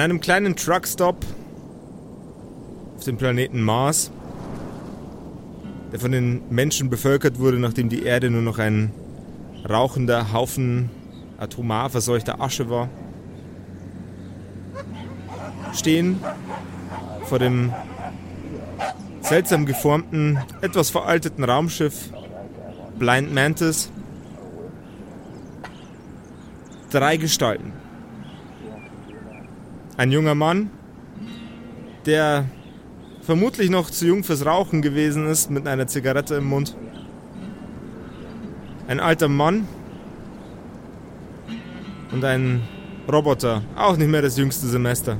An einem kleinen Truckstop auf dem Planeten Mars, der von den Menschen bevölkert wurde, nachdem die Erde nur noch ein rauchender Haufen atomar verseuchter Asche war, stehen vor dem seltsam geformten, etwas veralteten Raumschiff Blind Mantis drei Gestalten. Ein junger Mann, der vermutlich noch zu jung fürs Rauchen gewesen ist, mit einer Zigarette im Mund. Ein alter Mann und ein Roboter, auch nicht mehr das jüngste Semester.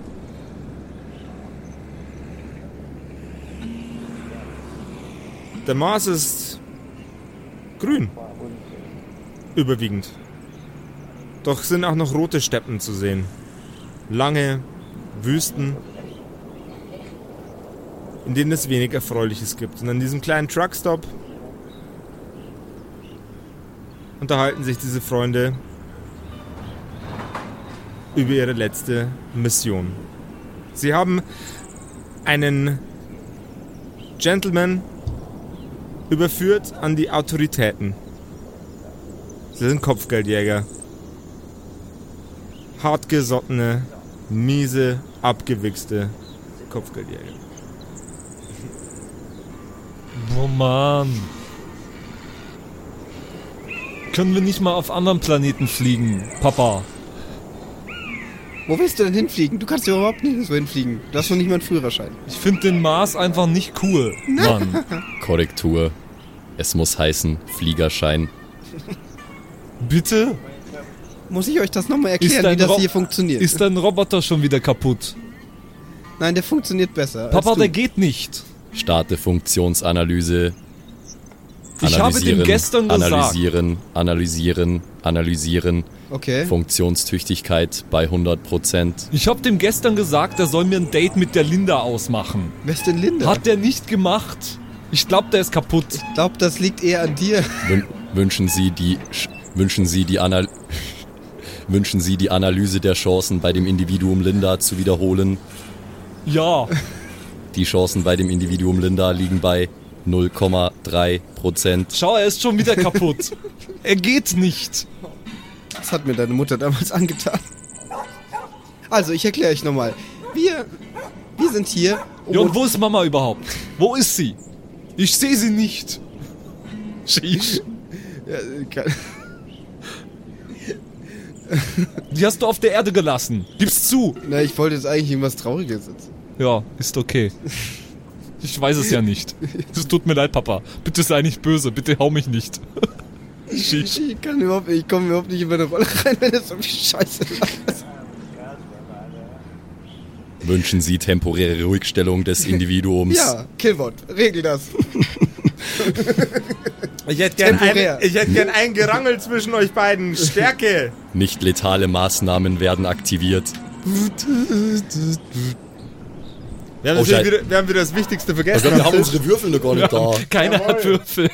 Der Mars ist grün. Überwiegend. Doch sind auch noch rote Steppen zu sehen. Lange Wüsten, in denen es wenig Erfreuliches gibt. Und an diesem kleinen Truckstop unterhalten sich diese Freunde über ihre letzte Mission. Sie haben einen Gentleman überführt an die Autoritäten. Sie sind Kopfgeldjäger. Hartgesottene, miese, abgewichste Kopfgeldjäger. Oh Mann. Können wir nicht mal auf anderen Planeten fliegen, Papa? Wo willst du denn hinfliegen? Du kannst ja überhaupt nicht so hinfliegen. Du hast noch nicht mal einen Führerschein. Ich finde den Mars einfach nicht cool, Mann. Korrektur. Es muss heißen Fliegerschein. Bitte? Muss ich euch das nochmal erklären, wie das Ro- hier funktioniert? Ist dein Roboter schon wieder kaputt? Nein, der funktioniert besser. Papa, als du. der geht nicht. Starte Funktionsanalyse. Ich habe dem gestern gesagt. Analysieren, analysieren, analysieren. Okay. Funktionstüchtigkeit bei 100%. Ich habe dem gestern gesagt, er soll mir ein Date mit der Linda ausmachen. Wer ist denn Linda? Hat der nicht gemacht. Ich glaube, der ist kaputt. Ich glaube, das liegt eher an dir. Wün wünschen Sie die Sch- wünschen Sie die Anal wünschen Sie die Analyse der Chancen bei dem Individuum Linda zu wiederholen. Ja. Die Chancen bei dem Individuum Linda liegen bei 0,3%. Schau, er ist schon wieder kaputt. er geht nicht. Das hat mir deine Mutter damals angetan. Also, ich erkläre euch nochmal. Wir, wir sind hier. um Ja, und wo ist Mama überhaupt? Wo ist sie? Ich sehe sie nicht. Sheesh. Ja, kann- Die hast du auf der Erde gelassen. Gib's zu. Na, ich wollte jetzt eigentlich irgendwas Trauriges sitzen. Ja, ist okay. Ich weiß es ja nicht. Es tut mir leid, Papa. Bitte sei nicht böse. Bitte hau mich nicht. Sheesh. Ich kann überhaupt nicht, ich komme überhaupt nicht in meine Rolle rein, wenn es so viel Scheiße ist. Wünschen Sie temporäre Ruhigstellung des Individuums. Ja, Killbot, regel das. Ich hätte gern, Temporär. ein, ich hätte gern ein Gerangel zwischen euch beiden. Stärke! Nicht letale Maßnahmen werden aktiviert. Wir haben, Oh, wieder, wir haben wieder das Wichtigste vergessen. wir haben unsere Würfel noch gar nicht da. Keiner hat Würfel.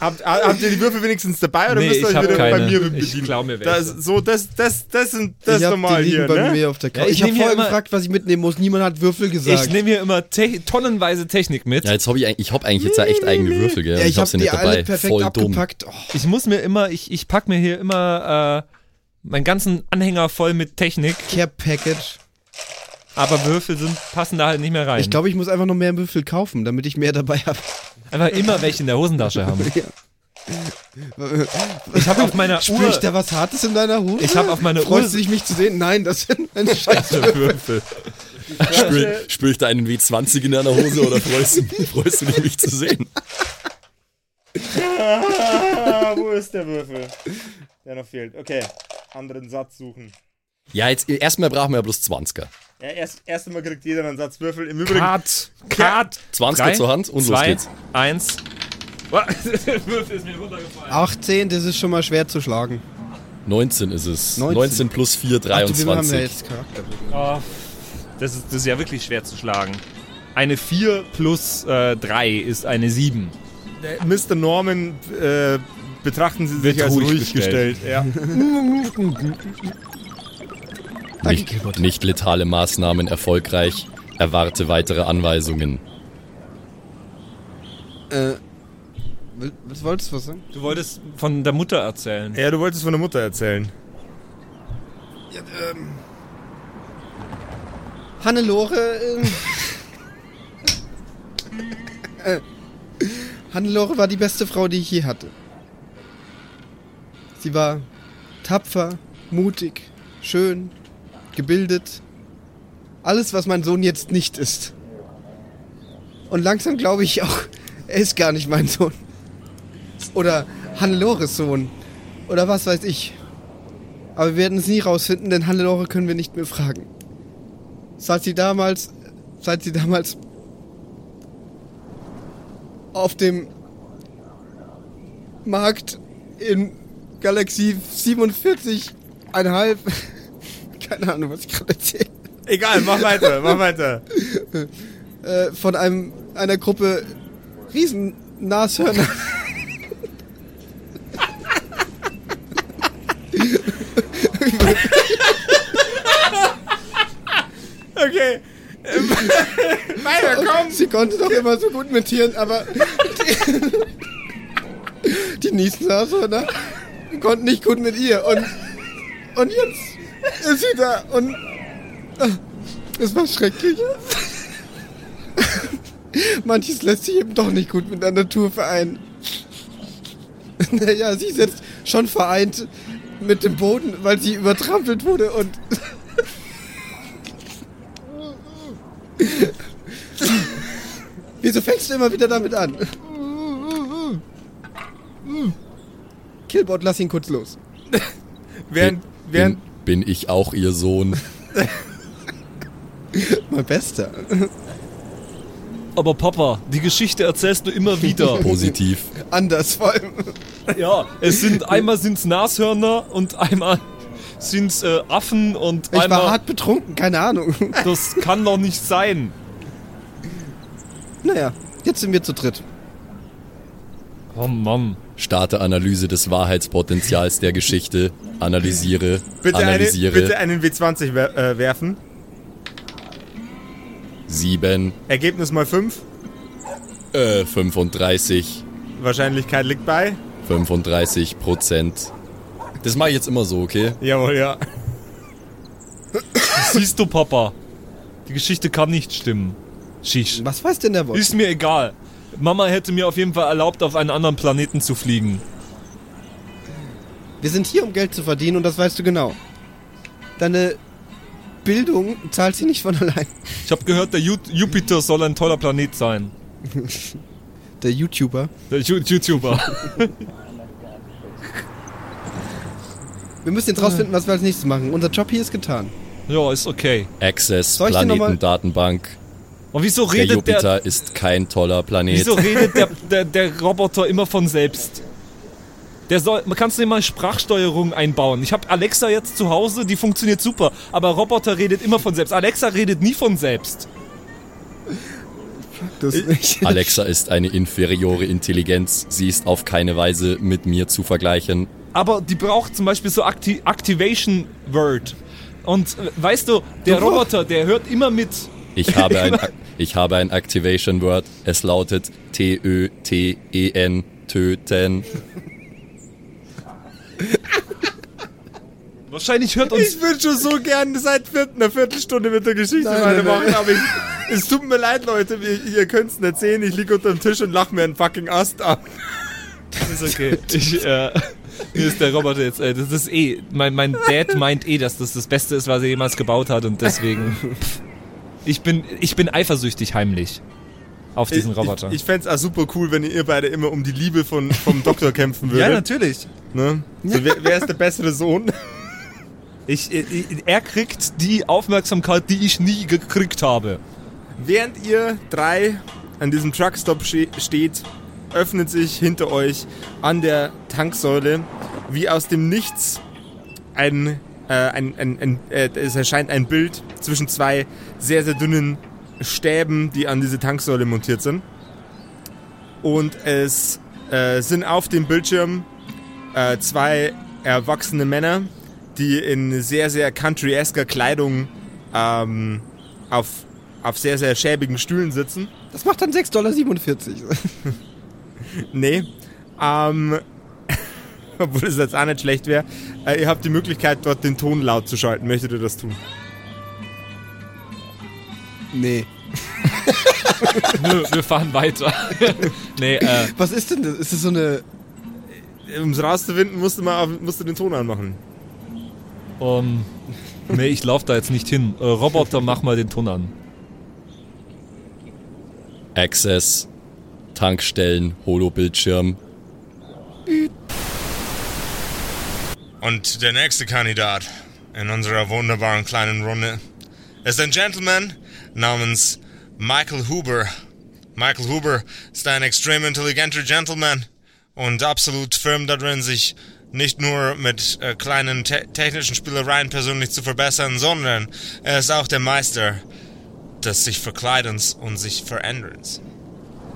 Habt, habt ihr die Würfel wenigstens dabei oder Nee, müsst ihr ich euch wieder bei keine. mir Ich bedienen? klau mir welche. das, so, das, das, das sind das ich hab normal hier, bei ne? mir auf der Couch. Ja, ich ich habe vorher immer- gefragt, was ich mitnehmen muss. Niemand hat Würfel gesagt. Ich nehme hier immer te tonnenweise Technik mit. Ja, jetzt hab ich, ich hab eigentlich jetzt ja echt eigene Würfel, gell? ja, ich hab habe sie nicht dabei. alle perfekt Voll dumm. abgepackt. Oh, Ich muss mir immer, ich, ich pack mir hier immer äh, meinen ganzen Anhänger voll mit Technik, Care Package. aber Würfel sind, passen da halt nicht mehr rein. Ich glaube, ich muss einfach noch mehr Würfel kaufen, damit ich mehr dabei habe. Einfach immer welche in der Hosentasche haben. Ich habe auf meiner Spür Uhr ich da was Hartes in deiner Hose? Ich hab auf meine Freust Uhr- du dich, mich zu sehen? Nein, das sind meine Scheiße. Würfel. Spür, spür ich da einen W20 in deiner Hose oder freust du, freust du dich, mich zu sehen? Ah, wo ist der Würfel? Der noch fehlt. Okay, anderen Satz suchen. Ja, jetzt erstmal brauchen wir ja bloß 20er. Ja, erst, erst einmal kriegt jeder einen Satz Würfel. Im Übrigen, Cut. Cut. 20er Drei, zur Hand und los zwei, geht's. Eins. Der Würfel ist mir runtergefallen. 18, das ist schon mal schwer zu schlagen. 19 ist es. 19, 19 plus 4, Ach, wir haben 23. jetzt Charakter. Oh, das, ist, das ist ja wirklich schwer zu schlagen. Eine 4 plus äh, 3 ist eine 7. äh, Mr. Norman äh, betrachten Sie sich Wird als ruhig ruhig gestellt. gestellt. Ja. Nicht, nicht letale Maßnahmen erfolgreich. Erwarte weitere Anweisungen. Äh, was wolltest du was sagen? Du wolltest von der Mutter erzählen. Ja, du wolltest von der Mutter erzählen. Ja, ähm. Hannelore, äh, äh, Hannelore war die beste Frau, die ich je hatte. Sie war tapfer, mutig, schön, gebildet. Alles, was mein Sohn jetzt nicht ist. Und langsam glaube ich auch, er ist gar nicht mein Sohn. Oder Hannelores Sohn. Oder was weiß ich. Aber wir werden es nie rausfinden, denn Hannelore können wir nicht mehr fragen. Seit sie damals, seit sie damals auf dem Markt in Galaxie 47,5, keine Ahnung, was ich gerade erzähle, Egal, mach weiter, mach weiter. äh, von einem, einer Gruppe Riesen-Nashörner Okay. Weiter, komm. Sie konnte doch immer so gut mitieren, aber die, die Niesnashörner konnten nicht gut mit ihr. Und, und jetzt ist sie da und ah, es war schrecklich. Manches lässt sich eben doch nicht gut mit der Natur vereinen. Naja, sie ist jetzt schon vereint mit dem Boden, weil sie übertrampelt wurde und Wieso fängst du immer wieder damit an? Killbot, lass ihn kurz los. Während, während, Bin, ich auch ihr Sohn? Mein Bester. Aber Papa, die Geschichte erzählst du immer wieder. Positiv. Anders vor allem. ja, es sind einmal sind's Nashörner und einmal sind's äh, Affen und Ich war einmal. hart betrunken, keine Ahnung. Das kann doch nicht sein. Naja, jetzt sind wir zu dritt. Oh Mann. Starte Analyse des Wahrheitspotenzials der Geschichte. Analysiere. bitte, eine, analysiere. bitte einen W20 wer äh, werfen. Sieben. Ergebnis mal 5. Äh, 35. Wahrscheinlichkeit liegt bei. 35 Prozent. Das mache ich jetzt immer so, okay? Jawohl, ja. Siehst du, Papa? Die Geschichte kann nicht stimmen. Shish. Was weiß denn der Wort? Ist mir egal. Mama hätte mir auf jeden Fall erlaubt, auf einen anderen Planeten zu fliegen. Wir sind hier, um Geld zu verdienen und das weißt du genau. Deine Bildung zahlt sie nicht von allein. Ich habe gehört, der Ju Jupiter soll ein toller Planet sein. Der YouTuber. Der Ju YouTuber. Wir müssen jetzt rausfinden, was wir als nächstes machen. Unser Job hier ist getan. ja, ist okay. Access Planetendatenbank. Und wieso Der redet Jupiter der, ist kein toller Planet. wieso redet der, der, der Roboter immer von selbst? Der soll, man kannst du mal Sprachsteuerung einbauen. Ich habe Alexa jetzt zu Hause, die funktioniert super, aber Roboter redet immer von selbst. Alexa redet nie von selbst. Das nicht. Alexa ist eine inferiore Intelligenz. Sie ist auf keine Weise mit mir zu vergleichen. aber die braucht zum Beispiel so Acti Activation Word. Und äh, weißt du, der Roboter, der hört immer mit. Ich habe ein, ich habe ein Activation Word. Es lautet T-Ö-T-E-N, töten. Wahrscheinlich hört uns. Ich würde schon so gerne seit einer Viertelstunde mit der Geschichte Nein, weitermachen, aber ich, es tut mir leid, Leute, ihr, ihr könnt es nicht sehen. Ich liege unter dem Tisch und lach mir einen fucking Ast ab. ist okay. Ich, äh, mir ist der Roboter jetzt. Äh, das ist eh. Mein, mein Dad meint eh, dass das das Beste ist, was er jemals gebaut hat und deswegen. pff, Ich bin, ich bin eifersüchtig heimlich auf diesen Roboter. Ich, ich fände es auch super cool, wenn ihr beide immer um die Liebe von, vom Doktor kämpfen ja, würdet. natürlich. ne? so, wer, wer ist der bessere Sohn? Ich, ich, er kriegt die Aufmerksamkeit, die ich nie gekriegt habe. Während ihr drei an diesem Truckstop ste steht, öffnet sich hinter euch an der Tanksäule wie aus dem Nichts ein, äh, ein, ein, ein äh, es erscheint ein Bild zwischen zwei sehr, sehr dünnen Stäben, die an diese Tanksäule montiert sind. Und es äh, sind auf dem Bildschirm äh, zwei erwachsene Männer, die in sehr, sehr country-esker Kleidung ähm, auf, auf sehr, sehr schäbigen Stühlen sitzen. Das macht dann 6,47 Dollar. Nee. Ähm, obwohl es jetzt auch nicht schlecht wäre. Äh, ihr habt die Möglichkeit, dort den Ton laut zu schalten. Möchtet ihr das tun? nee. Nö, wir fahren weiter. nee, äh, Was ist denn das? Ist das so eine. Um es rauszufinden, musst du, mal auf, musst du den Ton anmachen. um, nee, ich lauf da jetzt nicht hin. Äh, Roboter, mach mal den Ton an. Access, Tankstellen, Holo-Bildschirm. Und der nächste Kandidat in unserer wunderbaren kleinen Runde ist ein Gentleman namens Michael Huber. Michael Huber ist ein extrem intelligenter Gentleman und absolut firm darin, sich nicht nur mit äh, kleinen te technischen Spielereien persönlich zu verbessern, sondern er ist auch der Meister des sich Verkleidens und sich Veränderns.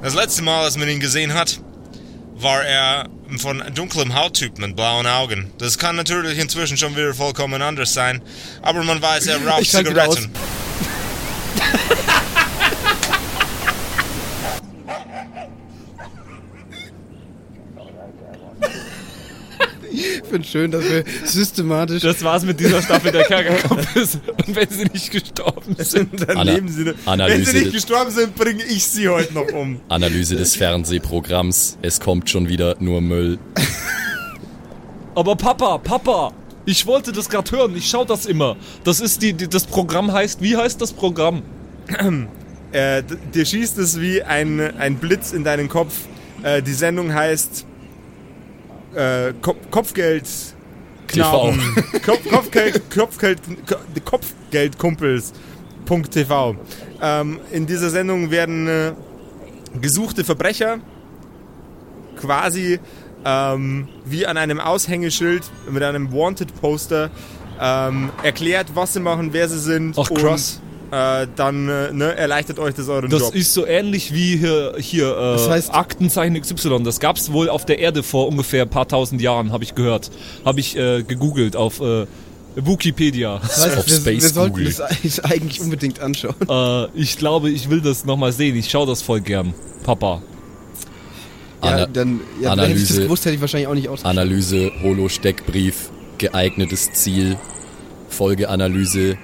Das letzte Mal, als man ihn gesehen hat, war er von dunklem Hauttyp mit blauen Augen. Das kann natürlich inzwischen schon wieder vollkommen anders sein, aber man weiß, er raucht. Zigaretten. Ich finde schön, dass wir systematisch. Das war's mit dieser Staffel der Kerkerkompis. Und wenn sie nicht gestorben sind. Daneben sie, wenn Analyse sie nicht gestorben sind, bringe ich sie heute noch um. Analyse des Fernsehprogramms. Es kommt schon wieder nur Müll. Aber Papa, Papa, ich wollte das gerade hören. Ich schau das immer. Das ist die, die, das Programm heißt, wie heißt das Programm? Äh, dir schießt es wie ein, ein Blitz in deinen Kopf. Äh, die Sendung heißt äh, Ko Kopfgeld. Knaben. Kopf, Kopfgeld, Kopfgeld, Ko- Kopfgeldkumpels.tv. Ähm, in dieser Sendung werden äh, gesuchte Verbrecher quasi ähm, wie an einem Aushängeschild mit einem Wanted-Poster ähm, erklärt, was sie machen, wer sie sind. Ach, krass. Äh, dann äh, ne, erleichtert euch das euren Das Job. ist so ähnlich wie hier, hier äh, Das heißt- Aktenzeichen XY. Das gab's wohl auf der Erde vor ungefähr ein paar tausend Jahren, habe ich gehört. Habe ich äh, gegoogelt auf äh, Wikipedia. Das heißt, auf wir, Space wir sollten Google. das eigentlich unbedingt anschauen. äh, ich glaube, ich will das nochmal sehen. Ich schaue das voll gern. Papa. Ja, Ana dann, ja, Analyse. hätte ich das gewusst, hätte ich wahrscheinlich auch nicht aus. Analyse, Holo-Steckbrief, geeignetes Ziel, Folgeanalyse,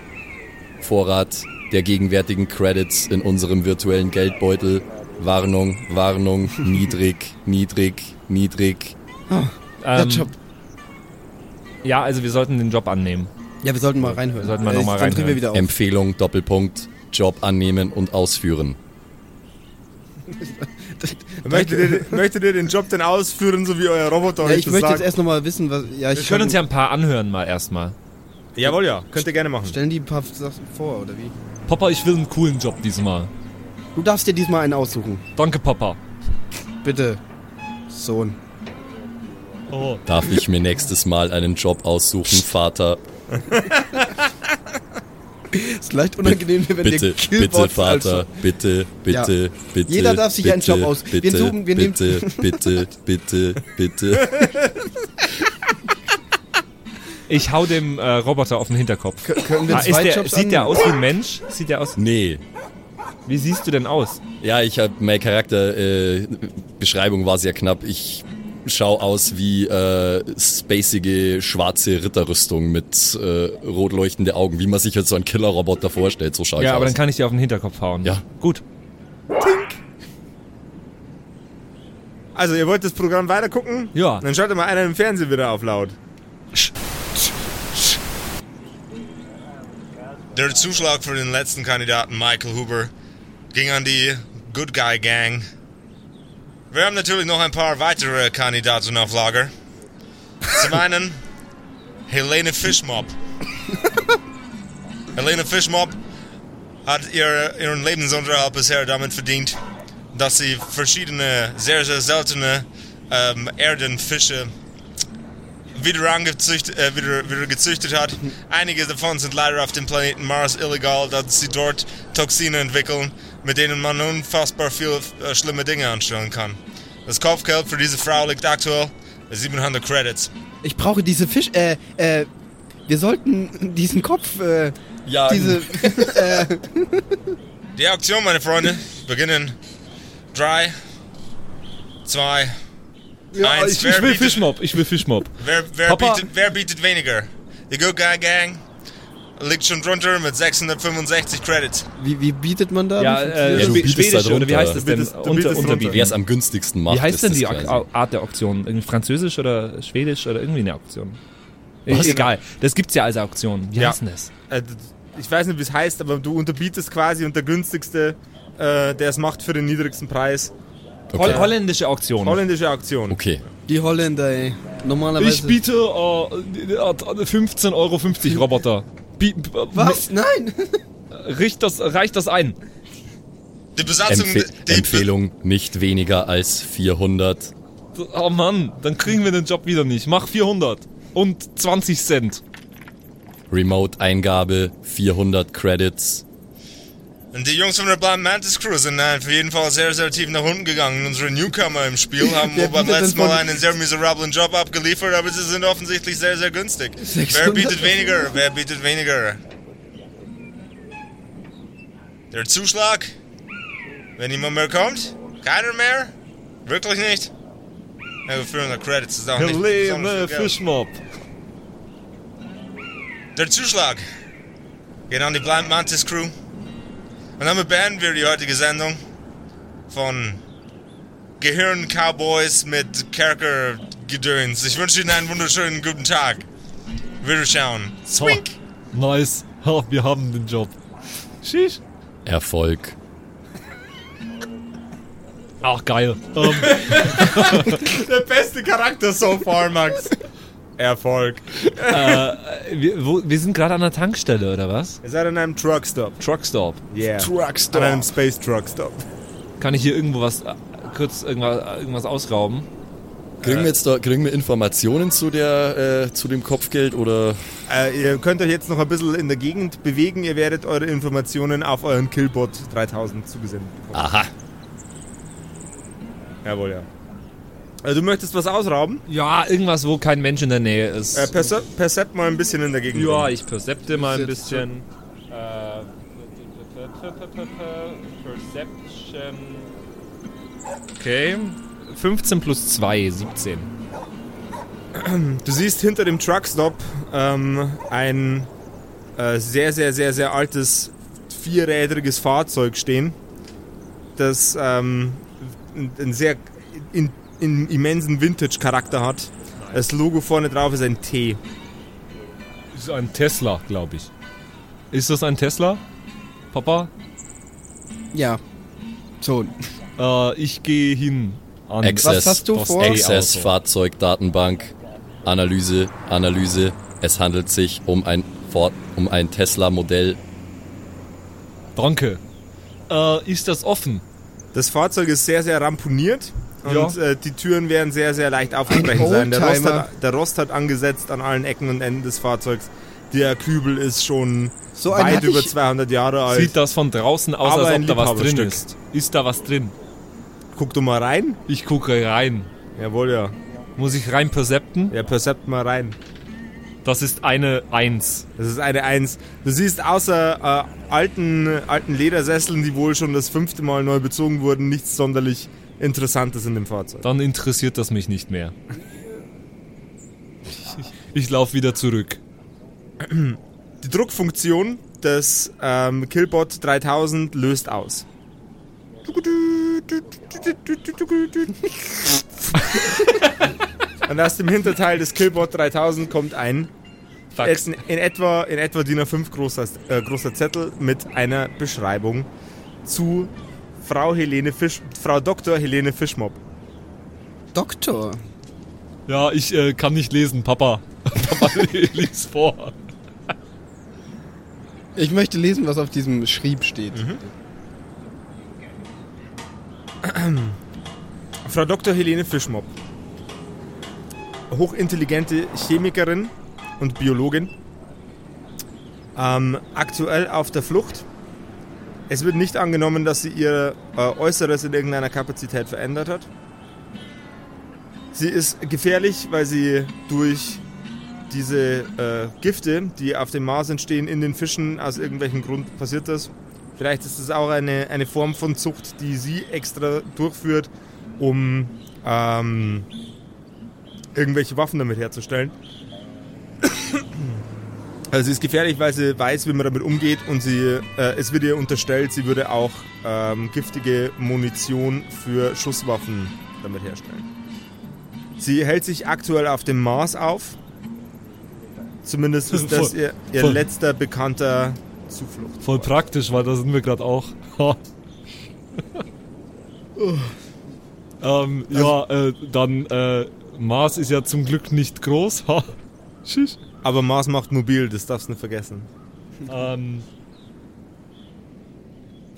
Vorrat der gegenwärtigen Credits in unserem virtuellen Geldbeutel, Warnung, Warnung, niedrig, niedrig, niedrig. Der Ähm, Job. ja, also wir sollten den Job annehmen. Ja, wir sollten mal reinhören. Wir sollten mal Äh, noch mal dann drehen wir reinhören. wieder auf. Empfehlung, Doppelpunkt, Job annehmen und ausführen. Möchtet ihr, möchtet ihr den Job denn ausführen, so wie euer Roboter Ja, euch ich das möchte sagt? jetzt erst nochmal wissen, was. Ja, ich Wir können uns ja ein paar anhören mal erstmal. Jawohl, ja. Könnt ihr gerne machen. Stellen die ein paar Sachen vor, oder wie? Papa, ich will einen coolen Job diesmal. Du darfst dir diesmal einen aussuchen. Danke, Papa. Bitte. Sohn. Oh. Darf ich mir nächstes Mal einen Job aussuchen, Vater? Ist leicht unangenehm, wenn Bitte, der Killbot bitte, Vater, bitte, bitte, bitte. Jeder darf sich bitte, einen Job aus- wir Bitte, suchen- wir nehmen- bitte, bitte, bitte, bitte. Ich hau dem äh, Roboter auf den Hinterkopf. K- Können wir Ah, ist zwei der, Jobs sieht an- der aus wie ein Mensch? Sieht der aus? Nee. Wie siehst du denn aus? Ja, ich habe meine Charakter äh, war sehr knapp. Ich schau aus wie äh, spacige schwarze Ritterrüstung mit äh, rot leuchtende Augen, wie man sich jetzt so einen Killerroboter vorstellt. So schau ich Ja, aber aus. dann kann ich dir auf den Hinterkopf hauen. Ja. Gut. Also, ihr wollt das Programm weiter gucken? Ja. Dann schaltet mal einer im Fernsehen wieder auf laut. Der Zuschlag für den letzten Kandidaten Michael Huber ging an die Good Guy Gang. Wir haben natürlich noch ein paar weitere Kandidaten auf Lager. Zum einen Helene Fischmob. Helene Fischmob hat ihr, ihren Lebensunterhalt bisher damit verdient, dass sie verschiedene, sehr, sehr seltene ähm, Erdenfische wieder, angezüchtet, äh, wieder, wieder gezüchtet hat. Einige davon sind leider auf dem Planeten Mars illegal, da sie dort Toxine entwickeln, mit denen man unfassbar viele äh, schlimme Dinge anstellen kann. Das Kopfgeld für diese Frau liegt aktuell bei 700 Credits. Ich brauche diese Fisch. Äh, äh. Wir sollten diesen Kopf, äh, Ja, diese, äh, Die Auktion, meine Freunde, beginnen. Drei, zwei, eins. ich, ich will bietet, Fischmob, ich will Fischmob. wer, wer, bietet, wer bietet weniger? Die Good Guy Gang liegt schon drunter mit 665 Credits. wie, wie bietet man da? Ja, Wie äh, Ja, du bietest Schwedisch, da oder wie drunter. heißt das Du denn? bietest- du Unter, drunter. wer es am günstigsten macht. Wie heißt denn die Art der Auktion? Irgendwie Französisch oder Schwedisch oder irgendwie eine Auktion? Was? Egal, das gibt's ja als Auktion. Wie Ja. heißt denn das? Äh, ich weiß nicht, wie es heißt, aber du unterbietest quasi und der günstigste, äh, der es macht für den niedrigsten Preis. Holl holländische Auktion. Holländische Auktion. Okay. Die Holländer, ey. Normalerweise. ich biete äh, äh, 15,50 Euro Roboter. Was? Nein! Richt das, reicht das ein? Die Besatzung. Empfe die, Empfehlung nicht weniger als 400. Oh Mann, dann kriegen wir den Job wieder nicht. Mach 400 und 20 Cent. Remote-Eingabe 400 Credits. Und die Jungs von der Blind Mantis Crew sind auf jeden Fall sehr, sehr tief nach unten gegangen. Unsere Newcomer im Spiel haben beim letzten Mal einen sehr miserablen Job abgeliefert, aber sie sind offensichtlich sehr, sehr günstig. 600? Wer bietet weniger? Wer bietet weniger? Der Zuschlag? Wenn niemand mehr kommt? Keiner mehr? Wirklich nicht? Ja, 400 Credits ist auch nicht besonders viel Geld. Fischmob. Der Zuschlag geht an die Blind Mantis Crew. Und damit beenden wir die heutige Sendung von Gehirn-Cowboys mit Kerker-Gedöns. Ich wünsche Ihnen einen wunderschönen guten Tag. Wiederschauen. Swink! Nice. Ha, wir haben den Job. Sheesh. Erfolg. Ach, geil. Ähm, Der beste Charakter so far, Max. Erfolg. wir, wo, wir sind gerade an der Tankstelle, oder was? Ihr seid an einem Truckstop. Truckstop. Yeah. Truckstop. An einem Space Truckstop. Kann ich hier irgendwo was, äh, kurz irgendwas, irgendwas ausrauben? Kriegen wir jetzt da, kriegen wir Informationen zu der, äh, zu dem Kopfgeld oder? Äh, ihr könnt euch jetzt noch ein bisschen in der Gegend bewegen. Ihr werdet eure Informationen auf euren Killbot 3000 zugesendet bekommen. Aha. Jawohl, ja. Äh, du möchtest was ausrauben? Ja, irgendwas, wo kein Mensch in der Nähe ist. Äh, percept, percept mal ein bisschen in der Gegend. ja, rum. ich percepte mal ein bisschen. Äh, Perception. Okay. 15 plus 2, 17. Du siehst hinter dem Truckstop ähm, ein äh, sehr, sehr, sehr, sehr altes vierrädriges Fahrzeug stehen, das ähm, einen sehr in, in immensen Vintage-Charakter hat. Das Logo vorne drauf ist ein T. Ist ein Tesla, glaube ich. Ist das ein Tesla? Papa? Ja. So. Äh, ich gehe hin. An Access. Was hast du vor? Access. Fahrzeugdatenbank. Analyse, Analyse. Es handelt sich um ein Ford, um ein Tesla Modell. Danke. Äh, ist das offen? Das Fahrzeug ist sehr, sehr ramponiert und Ja. äh, die Türen werden sehr, sehr leicht aufzubrechen Ein sein. Der Rost, hat, der Rost hat angesetzt an allen Ecken und Enden des Fahrzeugs. Der Kübel ist schon So weit über ich- 200 Jahre alt. Sieht das von draußen aus, Aber als ob da was drin ist? Ist da was drin? Guck du mal rein. Ich gucke rein. Jawohl, ja. Muss ich rein percepten? Ja, percept mal rein. Das ist eine 1. Das ist eine Eins. Du siehst außer äh, alten, alten Ledersesseln, die wohl schon das fünfte Mal neu bezogen wurden, nichts sonderlich Interessantes in dem Fahrzeug. Dann interessiert das mich nicht mehr. Ich, ich laufe wieder zurück. Die Druckfunktion des ähm, Killbot 3000 löst aus. Und aus dem Hinterteil des Killbot 3000 kommt ein in, in etwa in etwa DIN A5 großer, äh, großer Zettel mit einer Beschreibung zu Frau Helene Fisch, Frau Dr. Helene Fischmob. Doktor. Ja, ich äh, kann nicht lesen, Papa. Papa, lies vor. Ich möchte lesen, was auf diesem Schrieb steht. Frau Dr. Helene Fischmob. Hochintelligente Chemikerin und Biologin. Ähm, aktuell auf der Flucht. Es wird nicht angenommen, dass sie ihr äh, Äußeres in irgendeiner Kapazität verändert hat. Sie ist gefährlich, weil sie durch diese äh, Gifte, die auf dem Mars entstehen, in den Fischen, aus irgendwelchem Grund passiert das. Vielleicht ist es auch eine, eine Form von Zucht, die sie extra durchführt, um ähm, irgendwelche Waffen damit herzustellen. Also sie ist gefährlich, weil sie weiß, wie man damit umgeht und sie, äh, es wird ihr unterstellt, sie würde auch ähm, giftige Munition für Schusswaffen damit herstellen. Sie hält sich aktuell auf dem Mars auf. Zumindest ist das Voll- ihr, ihr voll- letzter bekannter Zuflucht. Voll praktisch, weil da sind wir gerade auch. Ähm, ja, äh, dann, äh, Mars ist ja zum Glück nicht groß. Ha. Aber Mars macht mobil, das darfst du nicht vergessen. Ähm,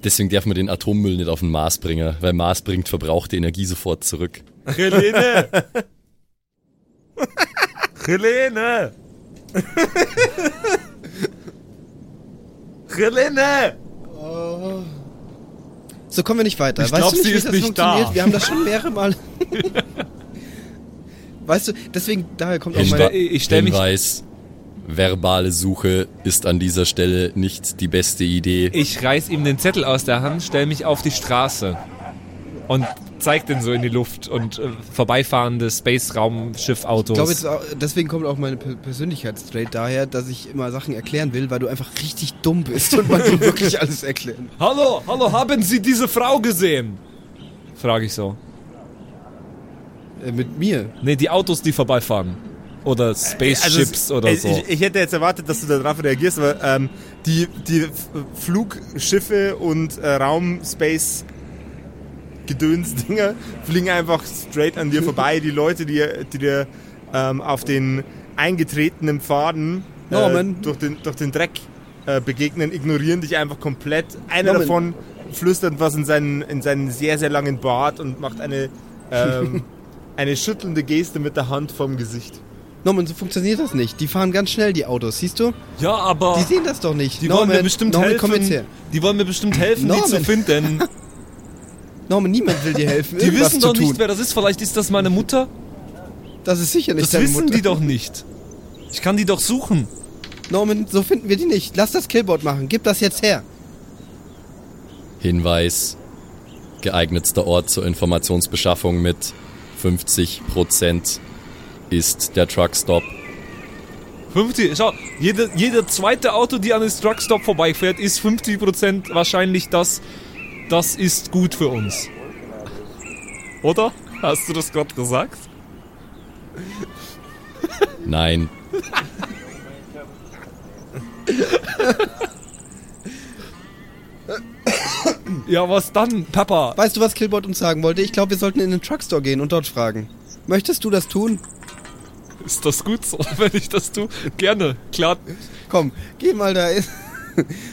Deswegen darf man den Atommüll nicht auf den Mars bringen, weil Mars bringt verbrauchte Energie sofort zurück. Helene! Helene! Helene! So kommen wir nicht weiter. Ich weißt glaub, du nicht, sie wie ist das nicht funktioniert? da. Wir haben das schon mehrere Mal. weißt du, deswegen, daher kommt auch Hinwe meine... ich stell mich- Hinweis, verbale Suche ist an dieser Stelle nicht die beste Idee. Ich reiß ihm den Zettel aus der Hand, stell mich auf die Straße und zeig den so in die Luft und äh, vorbeifahrende Space-Raumschiff-Autos. Ich glaube, deswegen kommt auch meine Per- Persönlichkeitstrait daher, dass ich immer Sachen erklären will, weil du einfach richtig dumm bist und man will wirklich alles erklären. Hallo, hallo, haben Sie diese Frau gesehen? Frage ich so. Äh, mit mir. Nee, die Autos, die vorbeifahren. Oder Spaceships Also, oder so. Ich, ich hätte jetzt erwartet, dass du darauf reagierst, aber ähm, die, die Flugschiffe und äh, Raum-Space Gedöns-Dinger fliegen einfach straight an dir vorbei. Die Leute, die, die dir ähm, auf den eingetretenen Pfaden äh, durch, den, durch den Dreck äh, begegnen, ignorieren dich einfach komplett. Einer Norman. davon flüstert was in seinen, in seinen sehr, sehr langen Bart und macht eine, ähm, eine schüttelnde Geste mit der Hand vom Gesicht. Norman, so funktioniert das nicht. Die fahren ganz schnell, die Autos, siehst du? ja, aber Die sehen das doch nicht. die Norman, wollen mir bestimmt Norman, helfen. komm jetzt her. Die wollen mir bestimmt helfen, die Norman. zu finden. Norman, niemand will dir helfen, Die wissen zu doch tun. nicht, wer das ist. Vielleicht ist das meine Mutter. das ist sicher nicht Das deine wissen Mutter. die doch nicht. Ich kann die doch suchen. Norman, so finden wir die nicht. Lass das Killboard machen. Gib das jetzt her. Hinweis, geeignetster Ort zur Informationsbeschaffung mit 50% ist der Truckstop. 50, schau, jede, jeder zweite Auto, die an den Truckstop vorbeifährt, ist 50% wahrscheinlich das, das ist gut für uns. Oder? Hast du das gerade gesagt? Nein, Ja, was dann, Papa? Weißt du, was Killboard uns sagen wollte? Ich glaube, wir sollten in den Truckstore gehen und dort fragen. Möchtest du das tun? Ist das gut so, wenn ich das tue? Gerne, klar. Komm, geh mal da in.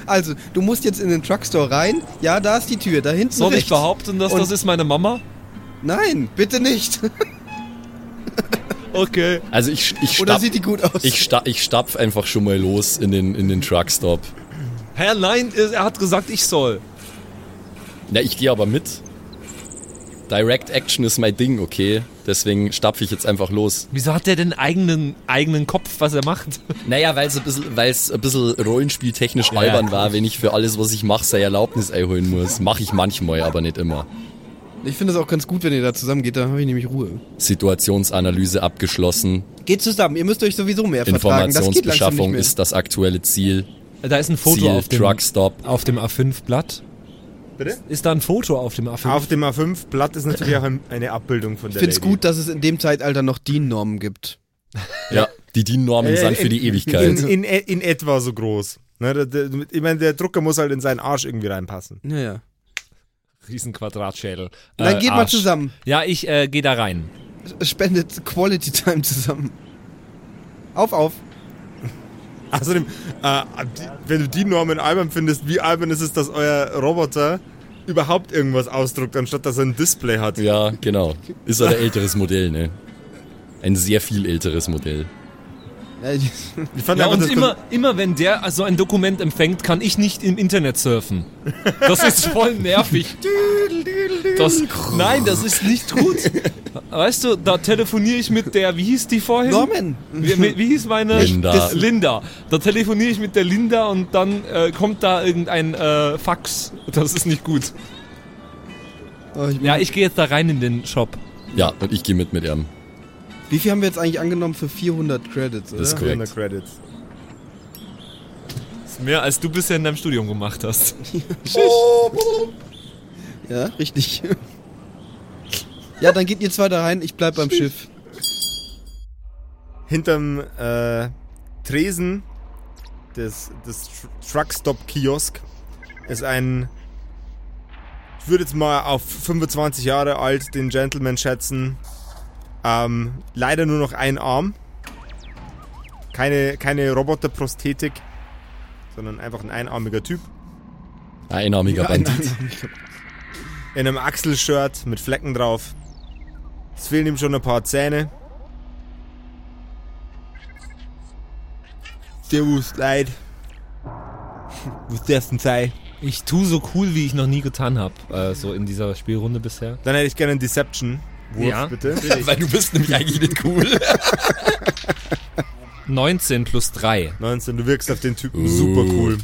Also, du musst jetzt in den Truckstore rein. Ja, da ist die Tür, da hinten Soll rechts. ich behaupten, dass Und- das ist meine Mama? Nein, bitte nicht. Okay. also ich, ich, Oder stapp, sieht die gut aus? ich, sta, ich stapf einfach schon mal los in den, in den Truckstop. Herr, nein, er hat gesagt, ich soll. Ja, ich gehe aber mit. Direct Action ist mein Ding, okay? Deswegen stapfe ich jetzt einfach los. Wieso hat der denn eigenen, eigenen Kopf, was er macht? Naja, weil es ein bisschen, weil's ein bisschen rollenspieltechnisch Ja, albern ja. war, wenn ich für alles, was ich mache, seine Erlaubnis einholen muss. Mache ich manchmal, aber nicht immer. Ich finde es auch ganz gut, wenn ihr da zusammen geht, dann habe ich nämlich Ruhe. Situationsanalyse abgeschlossen. Geht zusammen, ihr müsst euch sowieso mehr vertragen. Das geht langsam nicht Informationsbeschaffung mehr. ist das aktuelle Ziel. Da ist ein Foto Ziel auf dem, Truckstop. auf dem A5-Blatt. Bitte? Ist da ein Foto auf dem A5? Auf dem A5-Blatt ist natürlich auch ein- eine Abbildung von Ich der finde es gut, dass es in dem Zeitalter noch DIN-Normen gibt. Ja, die DIN-Normen Äh, sind für die Ewigkeit. In, in, in etwa so groß. Ne, der, der, ich meine, der Drucker muss halt in seinen Arsch irgendwie reinpassen. Naja. Riesenquadratschädel. Dann Äh, geht mal Arsch. zusammen. Ja, ich äh, gehe da rein. Spendet Quality Time zusammen. Auf, auf. Außerdem, äh, die, wenn du die Normen albern findest, wie albern ist es, dass euer Roboter überhaupt irgendwas ausdruckt, anstatt dass er ein Display hat? Ja, genau. Ist ein älteres Modell, ne? Ein sehr viel älteres Modell. Ich fand Ja, einfach und das immer, immer wenn der so ein Dokument empfängt, kann ich nicht im Internet surfen. Das ist voll nervig. Das, nein, das ist nicht gut. Weißt du, da telefoniere ich mit der, wie hieß die vorhin? Norman! Wie, wie, hieß meine? Linda. Das- Linda. Da telefoniere ich mit der Linda und dann äh, kommt da irgendein äh, Fax. Das ist nicht gut. Oh, ich, Ja, ich gehe jetzt da rein in den Shop. Ja, und ich gehe mit mit ihm. Wie viel haben wir jetzt eigentlich angenommen für 400 Credits, oder? Das ist korrekt. 400 Credits. Das ist mehr als du bisher in deinem Studium gemacht hast. Ja, richtig. ja, dann geht ihr zwei da rein, ich bleib beim Schiff. Hinterm äh, Tresen des, des Tr- Truckstop-Kiosk ist ein, ich würde jetzt mal auf 25 Jahre alt den Gentleman schätzen, ähm, leider nur noch ein Arm. Keine, keine Roboterprosthetik, sondern einfach ein einarmiger Typ. Einarmiger Bandit. In einem Achselshirt mit Flecken drauf. Es fehlen ihm schon ein paar Zähne. Servus, Leid. Was darf's denn sein? Ich tu so cool, wie ich noch nie getan habe, äh, so in dieser Spielrunde bisher. Dann hätte ich gerne einen Deception. Wurf, Ja. bitte. Weil du bist nämlich eigentlich nicht cool. 19 plus 3. 19, du wirkst auf den Typen Uh. super cool.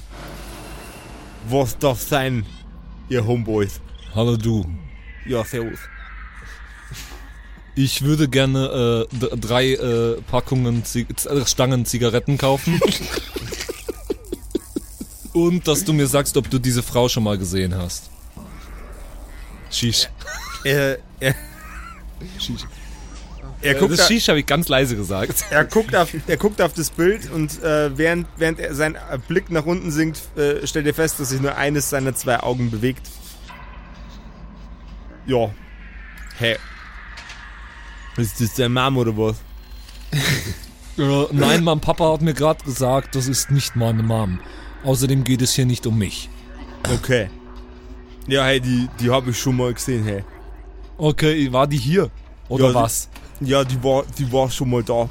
Was darf sein, ihr Homeboys? Hallo du. Ja, servus. Ich würde gerne äh, drei äh, Packungen Zig äh, Stangen Zigaretten kaufen. Und dass du mir sagst, ob du diese Frau schon mal gesehen hast. Shish. Er, er, er, Äh, guckt, das Shish habe ich ganz leise gesagt. er, guckt auf, er guckt auf das Bild und äh, während, während er sein Blick nach unten sinkt, äh, stellt er fest, dass sich nur eines seiner zwei Augen bewegt. Ja. Hä? Ist das dein Mom oder was? Nein, mein Papa hat mir gerade gesagt, das ist nicht meine Mom. Außerdem geht es hier nicht um mich. Okay. Ja, hey, die, die habe ich schon mal gesehen, hey. Okay, war die hier? Oder Ja, die- was? Ja, die war, die war schon mal da.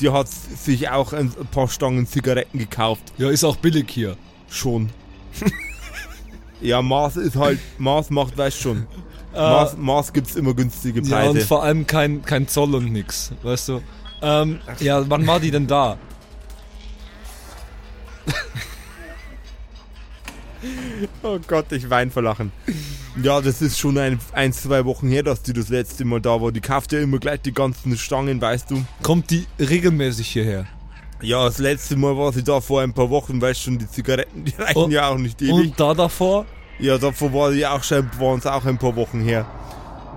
Die hat sich auch ein paar Stangen Zigaretten gekauft. Ja, ist auch billig hier. Schon. ja, Mars ist halt, Mars macht, weißt schon. Mars, Mars gibt's immer günstige Äh, Ja, und Preise. vor allem kein, kein Zoll und nix, weißt du. Ähm, ja, wann war die denn da? oh Gott, ich wein vor Lachen. Ja, das ist schon ein, ein, zwei Wochen her, dass die das letzte Mal da war. Die kauft ja immer gleich die ganzen Stangen, weißt du. Kommt die regelmäßig hierher? Ja, das letzte Mal war sie da vor ein paar Wochen, weißt schon, die Zigaretten, die reichen Und- ja auch nicht ewig. Und da davor? Ja, davor war die auch schon, waren es auch ein paar Wochen her.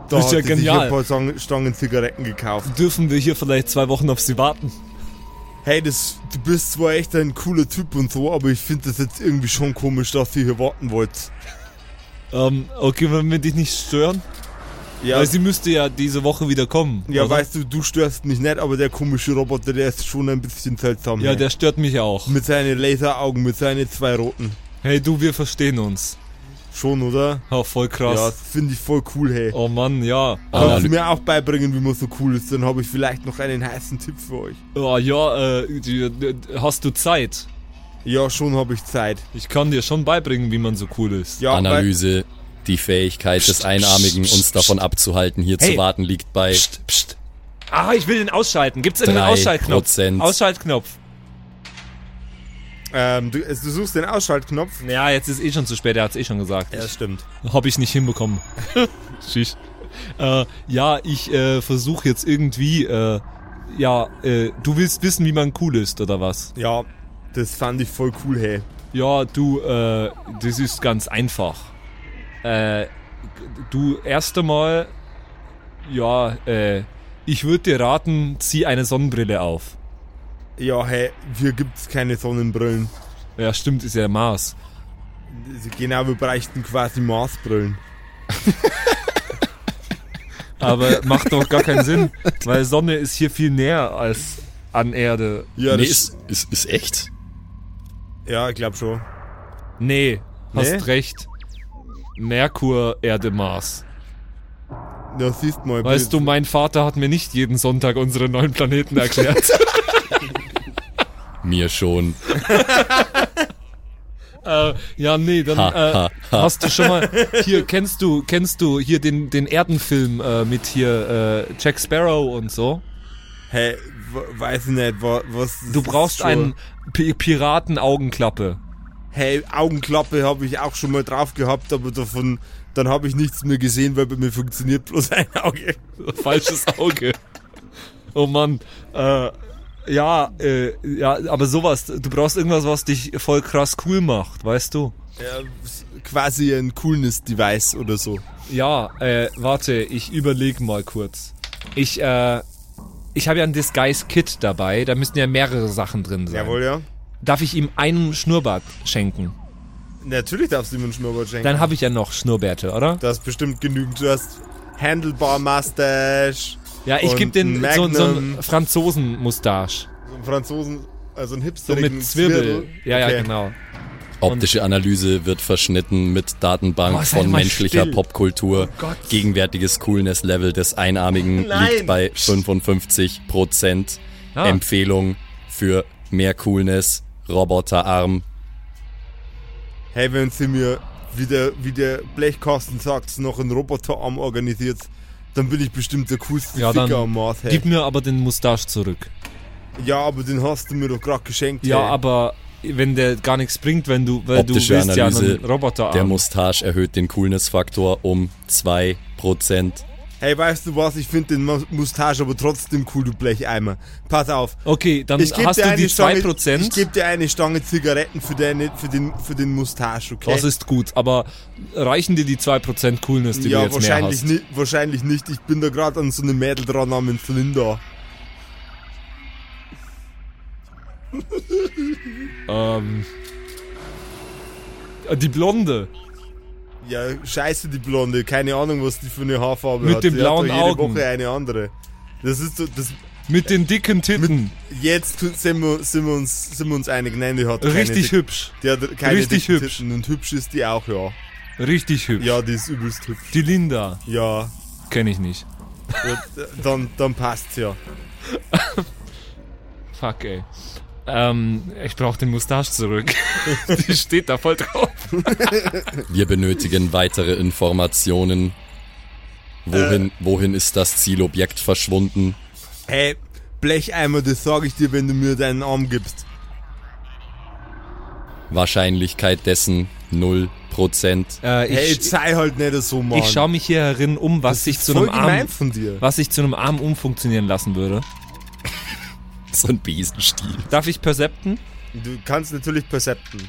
Da ist ja genial. ein paar Stangen, Stangen Zigaretten gekauft. Dürfen wir hier vielleicht zwei Wochen auf sie warten? Hey, das, du bist zwar echt ein cooler Typ und so, aber ich finde das jetzt irgendwie schon komisch, dass ihr hier warten wollt. Ähm, okay, wenn wir dich nicht stören? Ja, Weil sie müsste ja diese Woche wieder kommen. ja oder? weißt du, du störst mich nicht, aber der komische Roboter, der ist schon ein bisschen seltsam. Ja, hey. der stört mich auch. Mit seinen Laseraugen, mit seinen zwei roten. Hey du, wir verstehen uns. Schon, oder? Oh, voll Ja, krass. das finde ich voll cool, hey. Oh Mann, ja. Kannst Analy- du mir auch beibringen, wie man so cool ist, dann habe ich vielleicht noch einen heißen Tipp für euch. Oh, ja, äh, die, hast du Zeit? Ja, schon habe ich Zeit. Ich kann dir schon beibringen, wie man so cool ist. Ja, Analyse, die Fähigkeit des Einarmigen, uns davon abzuhalten, hier Hey. zu warten, liegt bei Psst, psst. Ah, ich will den ausschalten. Gibt's irgendeinen Drei Ausschaltknopf? Prozent. Ausschaltknopf. Ähm, du, du suchst den Ausschaltknopf. Ja, jetzt ist eh schon zu spät, er hat's eh schon gesagt. Ja, stimmt. Hab ich nicht hinbekommen. Schisch. Äh, ja, ich äh, versuche jetzt irgendwie, äh, ja, äh, du willst wissen, wie man cool ist, oder was? Ja, das fand ich voll cool, hey. Ja, du, äh, das ist ganz einfach. Äh, du, erst einmal, ja, äh, ich würde dir raten, zieh eine Sonnenbrille auf. Ja, hey, hier gibt's keine Sonnenbrillen. Ja, stimmt, ist ja Mars. Genau, wir bräuchten quasi Marsbrillen. Aber macht doch gar keinen Sinn, weil Sonne ist hier viel näher als an Erde. Ja, nee, das, ist, ist, ist echt. ja ich glaube schon. Nee, hast Nee? recht. Merkur, Erde, Mars. Ja, siehst mal. Weißt du, mein Vater hat mir nicht jeden Sonntag unsere neuen Planeten erklärt. Mir schon. äh, ja, nee, dann Ha, äh, ha, ha. hast du schon mal hier kennst du kennst du hier den den Erdenfilm äh, mit hier äh, Jack Sparrow und so. Hey, weiß ich nicht, wa- was. Du brauchst schon- einen P Piraten-Augenklappe. Hey, Augenklappe habe ich auch schon mal drauf gehabt, aber davon, dann habe ich nichts mehr gesehen, weil bei mir funktioniert bloß ein Auge. Falsches Auge. Oh Mann. Äh, ja, äh, ja, aber sowas. Du brauchst irgendwas, was dich voll krass cool macht, weißt du? Ja, quasi ein Coolness-Device oder so. Ja, äh, warte, ich überlege mal kurz. Ich, äh, ich habe ja ein Disguise-Kit dabei, da müssten ja mehrere Sachen drin sein. Jawohl, ja. Darf ich ihm einen Schnurrbart schenken? Natürlich darfst du ihm einen Schnurrbart schenken. Dann habe ich ja noch Schnurrbärte, oder? Du hast bestimmt genügend. Du hast Handlebar Mustache. Ja, ich gebe den so, so einen Franzosen-Mustache. so einen Franzosen, also einen So hipsterigen mit Zwirbel. Ja, ja, Okay. genau. Optische Analyse wird verschnitten mit Datenbank Oh, von menschlicher still. Popkultur. Gott. Gegenwärtiges Coolness-Level des Einarmigen Nein. liegt bei 55 Prozent. Ah. Empfehlung für mehr Coolness. Roboterarm. Hey, wenn sie mir, wie der, wie der Blechkasten sagt, noch einen Roboterarm organisiert, dann bin ich bestimmt der coolste Ja, Ficker dann am Mars. Hey. Gib mir aber den Mustache zurück. Ja, aber den hast du mir doch gerade geschenkt. Ja, hey. aber wenn der gar nichts bringt, wenn du, weil Optische du willst ja Analyse. einen Roboter Der Mustache erhöht den Coolness-Faktor um 2 Prozent. Hey, weißt du was? Ich finde den Mu- Mustache aber trotzdem cool, du Blecheimer. Pass auf. Okay, dann Ich hast dir du die Stange, 2%. Ich gebe dir eine Stange Zigaretten für, deine, für, den, für den Mustache, okay? Das ist gut, aber reichen dir die 2% Coolness, die ja, du jetzt mehr wahrscheinlich, hast? nicht, wahrscheinlich nicht. Ich bin da gerade an so einem Mädel dran namens Linda. Ähm, die Blonde. Ja, scheiße, die Blonde. Keine Ahnung, was die für eine Haarfarbe Mit hat. den die blauen hat jede Augen. Woche eine andere. Das ist so, das, Mit den dicken Titten. jetzt tu- sind wir, sind wir, uns, sind wir uns einig. Nein, die hat keine Richtig dick- hübsch. Die hat keine richtig dicken hübsch. Titten und hübsch ist die auch, ja. Richtig hübsch. Ja, die ist übelst hübsch. Die Linda. Ja, Kenne ich nicht. ja, dann, dann passt's ja. Fuck, ey. Ähm, ich brauche den Mustache zurück. die steht da voll drauf. Wir benötigen weitere Informationen. Wohin, wohin ist das Zielobjekt verschwunden? Hey, Blecheimer, das sag ich dir, wenn du mir deinen Arm gibst. Wahrscheinlichkeit dessen 0%. Äh, Hey, ich jetzt sei halt nicht so, Mann. ich schaue mich hier herin um, was sich zu voll einem Arm, gemein von dir. was sich zu einem Arm umfunktionieren lassen würde. So ein Besenstiel. Darf ich percepten? Du kannst natürlich percepten.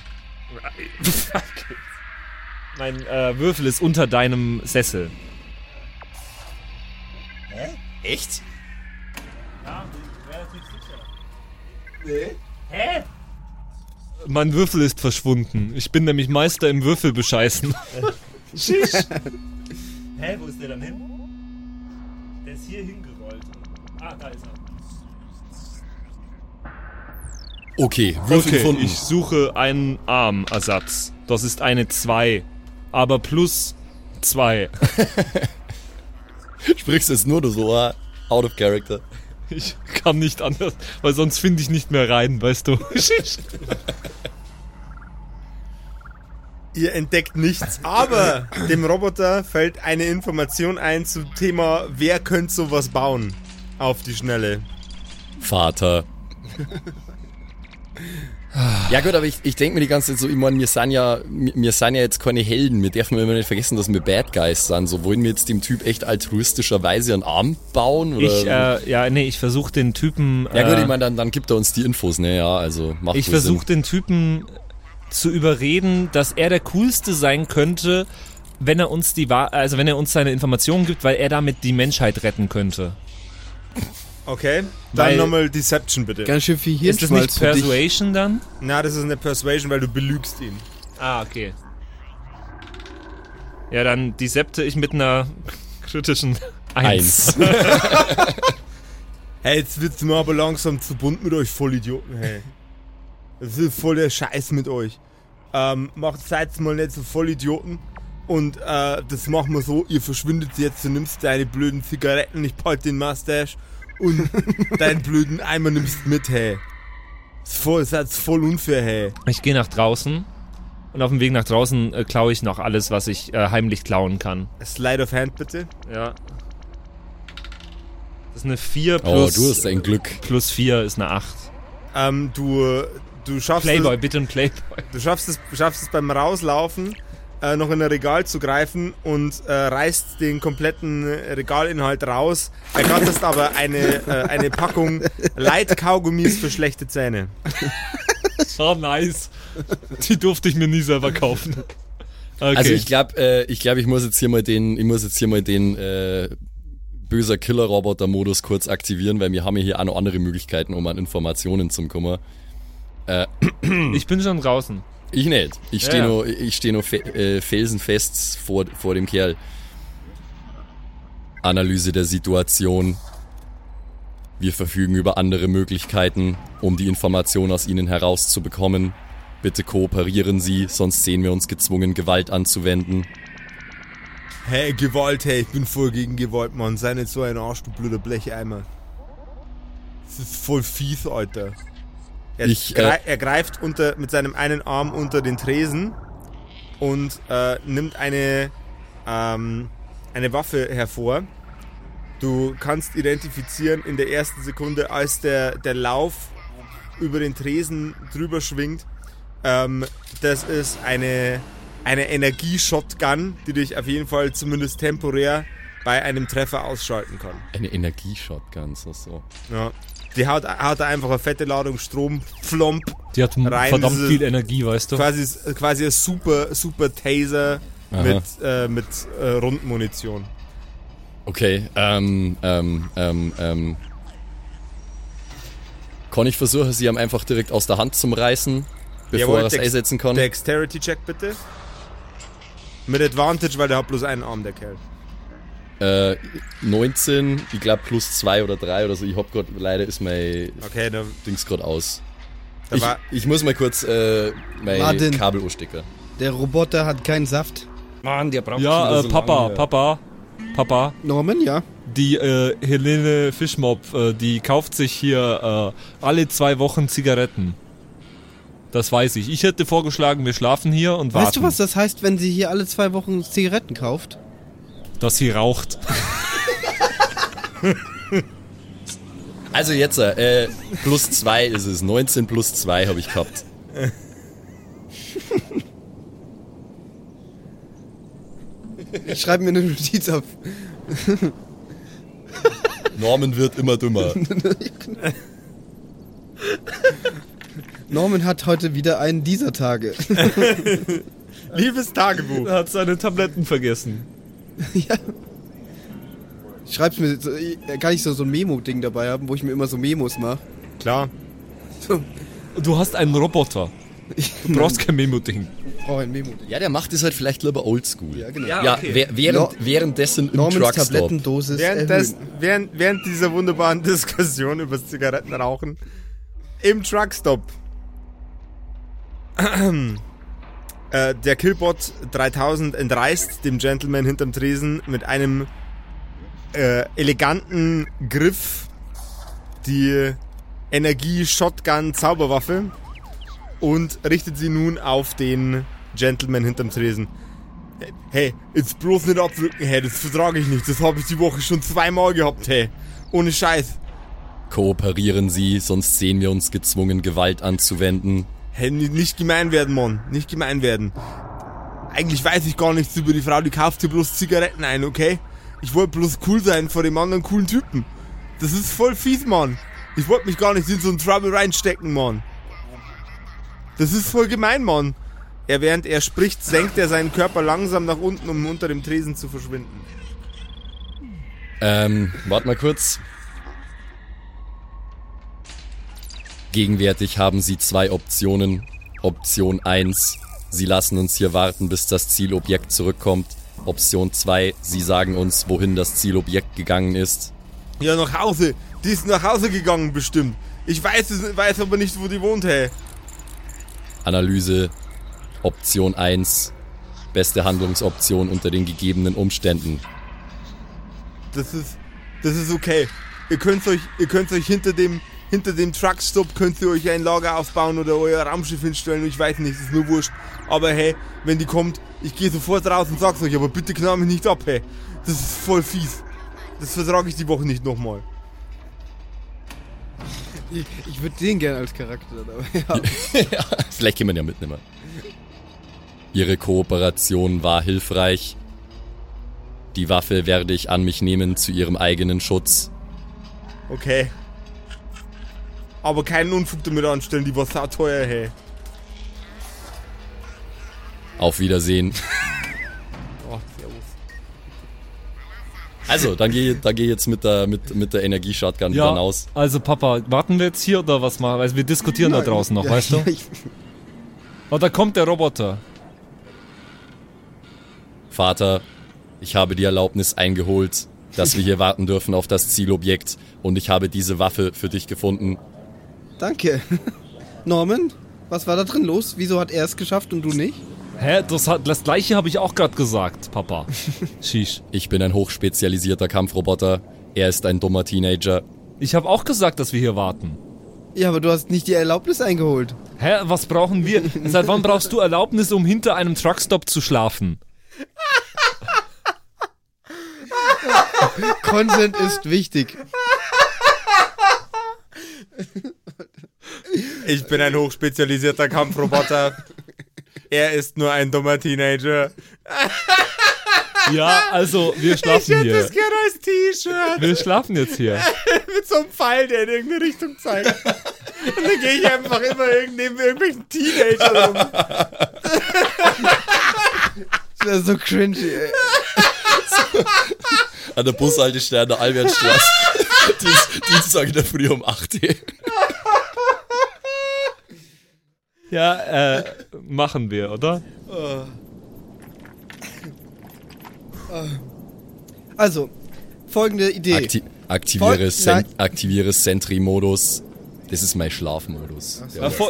Mein äh, Würfel ist unter deinem Sessel. Echt? Mein Würfel ist verschwunden. Ich bin nämlich Meister im Würfel bescheißen. Hä, wo ist der dann hin? Der ist hier hingerollt. Ah, da ist er. Okay, Würfel Okay, gefunden. ich suche einen Armersatz. Das ist eine 2. Aber plus 2. Sprichst jetzt nur so ah, out of character. Ich kann nicht anders, weil sonst finde ich nicht mehr rein, weißt du. Ihr entdeckt nichts, aber dem Roboter fällt eine Information ein zum Thema, wer könnte sowas bauen? Auf die Schnelle. Vater. Ja gut, aber ich, ich denke mir die ganze Zeit so, ich meine, wir sind ja, wir sind ja jetzt keine Helden, wir dürfen immer nicht vergessen, dass wir Bad Guys sind. So wollen wir jetzt dem Typ echt altruistischerweise einen Arm bauen? Oder? Ich, äh, ja, nee, ich versuche den Typen. ja gut, äh, ich meine, dann, dann gibt er uns die Infos, ne, ja, also macht Ich versuche den Typen zu überreden, dass er der coolste sein könnte, wenn er uns die also wenn er uns seine Informationen gibt, weil er damit die Menschheit retten könnte. Okay, dann nochmal Deception bitte. Ganz schön viel Ist das nicht. Persuasion dann? Na, das ist eine Persuasion, weil du belügst ihn. Ah, okay. Ja, dann decepte ich mit einer kritischen 1. Eins. Hey, jetzt wird's mir aber langsam zu bunt mit euch Vollidioten, hey. Das ist voll der Scheiß mit euch. Ähm, macht seid mal nicht so Vollidioten. Und äh, das machen wir so, ihr verschwindet jetzt, du nimmst deine blöden Zigaretten, ich behalte den Mustache und deinen blöden Eimer nimmst mit, hey. Ist voll, ist jetzt voll unfair, hey. Ich gehe nach draußen Und auf dem Weg nach draußen äh, klaue ich noch alles, was ich äh, heimlich klauen kann. Slide of Hand bitte. Ja. Das ist eine 4 Oh, plus, du hast ein Glück. plus 4 ist eine 8. Ähm, du, du schaffst Playboy, es, bitte ein Playboy. du schaffst es, schaffst es beim Rauslaufen äh, noch in ein Regal zu greifen und äh, reißt den kompletten Regalinhalt raus. Ergatterst aber eine, äh, eine Packung Light-Kaugummis für schlechte Zähne. Oh, nice. Die durfte ich mir nie selber kaufen. Okay. Also ich glaube, äh, ich glaube, ich muss jetzt hier mal den, ich muss jetzt hier mal den äh, böser Killer-Roboter-Modus kurz aktivieren, weil wir haben ja hier auch noch andere Möglichkeiten, um an Informationen zu kommen. ich bin schon draußen. Ich nicht. Ich stehe ja. nur, ich stehe nur fe äh, felsenfest vor, vor dem Kerl. Analyse der Situation. Wir verfügen über andere Möglichkeiten, um die Information aus Ihnen herauszubekommen. Bitte kooperieren Sie, sonst sehen wir uns gezwungen, Gewalt anzuwenden. Hey, Gewalt, hey, ich bin voll gegen Gewalt, Mann. Sei nicht so ein Arsch, du blöder Blecheimer. Das ist voll fies, Alter. Er, Ich, äh, er greift unter, mit seinem einen Arm unter den Tresen und äh, nimmt eine, ähm, eine Waffe hervor. Du kannst identifizieren in der ersten Sekunde, als der, der Lauf über den Tresen drüber schwingt. Ähm, das ist eine, eine Energie-Shotgun, die dich auf jeden Fall zumindest temporär bei einem Treffer ausschalten kann. Eine Energieshotgun, so so. Ja. Die haut, haut einfach eine fette Ladung Strom, flomp, Die hat Rein verdammt viel Energie, weißt du? quasi, quasi ein super, super Taser Aha. mit, äh, mit äh, Rundmunition. Okay, ähm, ähm, ähm, ähm. Kann ich versuchen, sie haben einfach direkt aus der Hand zum Reißen, bevor Jawohl, er es Dex- einsetzen kann? Dexterity-Check bitte. Mit Advantage, weil der hat bloß einen Arm, der Kerl. Äh, 19, ich glaube plus 2 oder 3 oder so. Ich hab grad, leider ist mein Okay, da, Dings gerade aus. da Ich, war, ich muss mal kurz äh, mein Martin. Kabel anstecken. Der Roboter hat keinen Saft. Mann, der braucht ja, äh, Papa, Papa, Papa. Norman, ja. Die äh, Helene Fischmob, äh, die kauft sich hier äh, alle zwei Wochen Zigaretten. Das weiß ich. Ich hätte vorgeschlagen, wir schlafen hier und warten, Weißt du, was das heißt, wenn sie hier alle zwei Wochen Zigaretten kauft? Dass sie raucht. Also jetzt, äh, plus 2 ist es. 19 plus 2 habe ich gehabt. Ich schreibe mir eine Notiz auf. Norman wird immer dümmer. Norman hat heute wieder einen dieser Tage. liebes Tagebuch. Er hat seine Tabletten vergessen. ja. Ich schreib's mir, so, ich- kann ich so, so ein Memo-Ding dabei haben, wo ich mir immer so Memos mache? Klar. So, Du hast einen Roboter. Du brauchst kein Memo-Ding. ich brauche ein Memo-Ding. Ja, der macht es halt vielleicht lieber oldschool. Ja, genau. Ja, wäh- während, währenddessen im Normans Truckstop. Tablettendosis Während, des, erhöhen. während, während dieser wunderbaren Diskussion über das Zigarettenrauchen im Truckstop. äh, der Killbot 3000 entreißt dem Gentleman hinterm Tresen mit einem äh, eleganten Griff die Energie-Shotgun-Zauberwaffe und richtet sie nun auf den Gentleman hinterm Tresen. Hey, jetzt bloß nicht abdrücken, hey, das vertrage ich nicht. Das habe ich die Woche schon zweimal gehabt, hey. Ohne Scheiß. Kooperieren Sie, sonst sehen wir uns gezwungen, Gewalt anzuwenden. Hey, ni- nicht gemein werden, Mann. Nicht gemein werden. Eigentlich weiß ich gar nichts über die Frau, die kauft dir bloß Zigaretten ein, okay? Ich wollte bloß cool sein vor dem anderen coolen Typen. Das ist voll fies, Mann. Ich wollte mich gar nicht in so einen Trouble reinstecken, Mann. Das ist voll gemein, Mann. Er, während er spricht, senkt er seinen Körper langsam nach unten, um unter dem Tresen zu verschwinden. Ähm, warte mal kurz. Gegenwärtig haben Sie zwei Optionen. Option 1, Sie lassen uns hier warten, bis das Zielobjekt zurückkommt. Option 2, Sie sagen uns, wohin das Zielobjekt gegangen ist. Ja, nach Hause. Die ist nach Hause gegangen, bestimmt. Ich weiß es, weiß aber nicht, wo die wohnt, hey. Analyse. Option 1, beste Handlungsoption unter den gegebenen Umständen. Das ist, das ist okay. Ihr könnt euch, ihr könnt euch hinter dem, hinter dem Truckstop könnt ihr euch ein Lager aufbauen oder euer Raumschiff hinstellen. Ich weiß nicht, ist nur wurscht. Aber hey, wenn die kommt, ich gehe sofort raus und sag's euch, aber bitte knall mich nicht ab, hey. Das ist voll fies. Das vertrage ich die Woche nicht nochmal. Ich, ich würde den gerne als Charakter, aber ja. Vielleicht kann man ja mitnehmen. Ihre Kooperation war hilfreich. Die Waffe werde ich an mich nehmen zu ihrem eigenen Schutz. Okay. Aber keinen Unfug damit anstellen, die war sauteuer, hey. Auf Wiedersehen. Oh, servus. Also, dann geh, dann geh jetzt mit der, mit, mit der Energieshotgun Ja, dann aus. also Papa, warten wir jetzt hier oder was machen? Also wir diskutieren da draußen noch, Ja, weißt du? Und da kommt der Roboter. Vater, ich habe die Erlaubnis eingeholt, dass wir hier warten dürfen auf das Zielobjekt und ich habe diese Waffe für dich gefunden. Danke. Norman, was war da drin los? Wieso hat er es geschafft und du nicht? Hä, das, hat, das gleiche habe ich auch gerade gesagt, Papa. Shish. Ich bin ein hochspezialisierter Kampfroboter. Er ist ein dummer Teenager. Ich habe auch gesagt, dass wir hier warten. Ja, aber du hast nicht die Erlaubnis eingeholt. Hä, was brauchen wir? Seit wann brauchst du Erlaubnis, um hinter einem Truckstop zu schlafen? Consent ist wichtig. Ich bin ein hochspezialisierter Kampfroboter. er ist nur ein dummer Teenager. Ja, also wir schlafen hier. gerne als T-Shirt. Wir schlafen jetzt hier. Mit so einem Pfeil, der in irgendeine Richtung zeigt. Und dann gehe ich einfach immer neben irgendwelchen Teenagern rum. Das wäre so cringy, ey. An der Bushaltestelle der Albertstraße. Dienstag in der Früh um 8 Uhr. Ja, äh, machen wir, oder? Also, folgende Idee. Akti aktiviere, nein. aktiviere Sentry-Modus. Das ist mein Schlafmodus. Äh, Ja. w-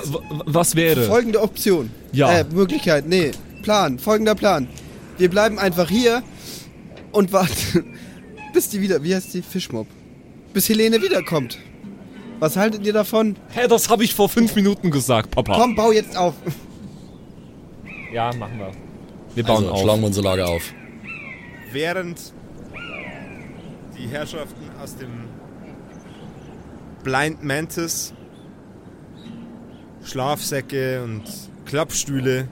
was wäre? Folgende Option. Ja. Äh, Möglichkeit, nee. Plan, folgender Plan. Wir bleiben einfach hier und warten, bis die wieder, wie heißt die? Fischmob. Bis Helene wiederkommt. Was haltet ihr davon? Hä, das habe ich vor fünf Minuten gesagt, Papa. Komm, bau jetzt auf. Ja, machen wir. Wir bauen Also, auf. schlagen wir unser Lager auf. Während die Herrschaften aus dem Blind Mantis Schlafsäcke und Klappstühle,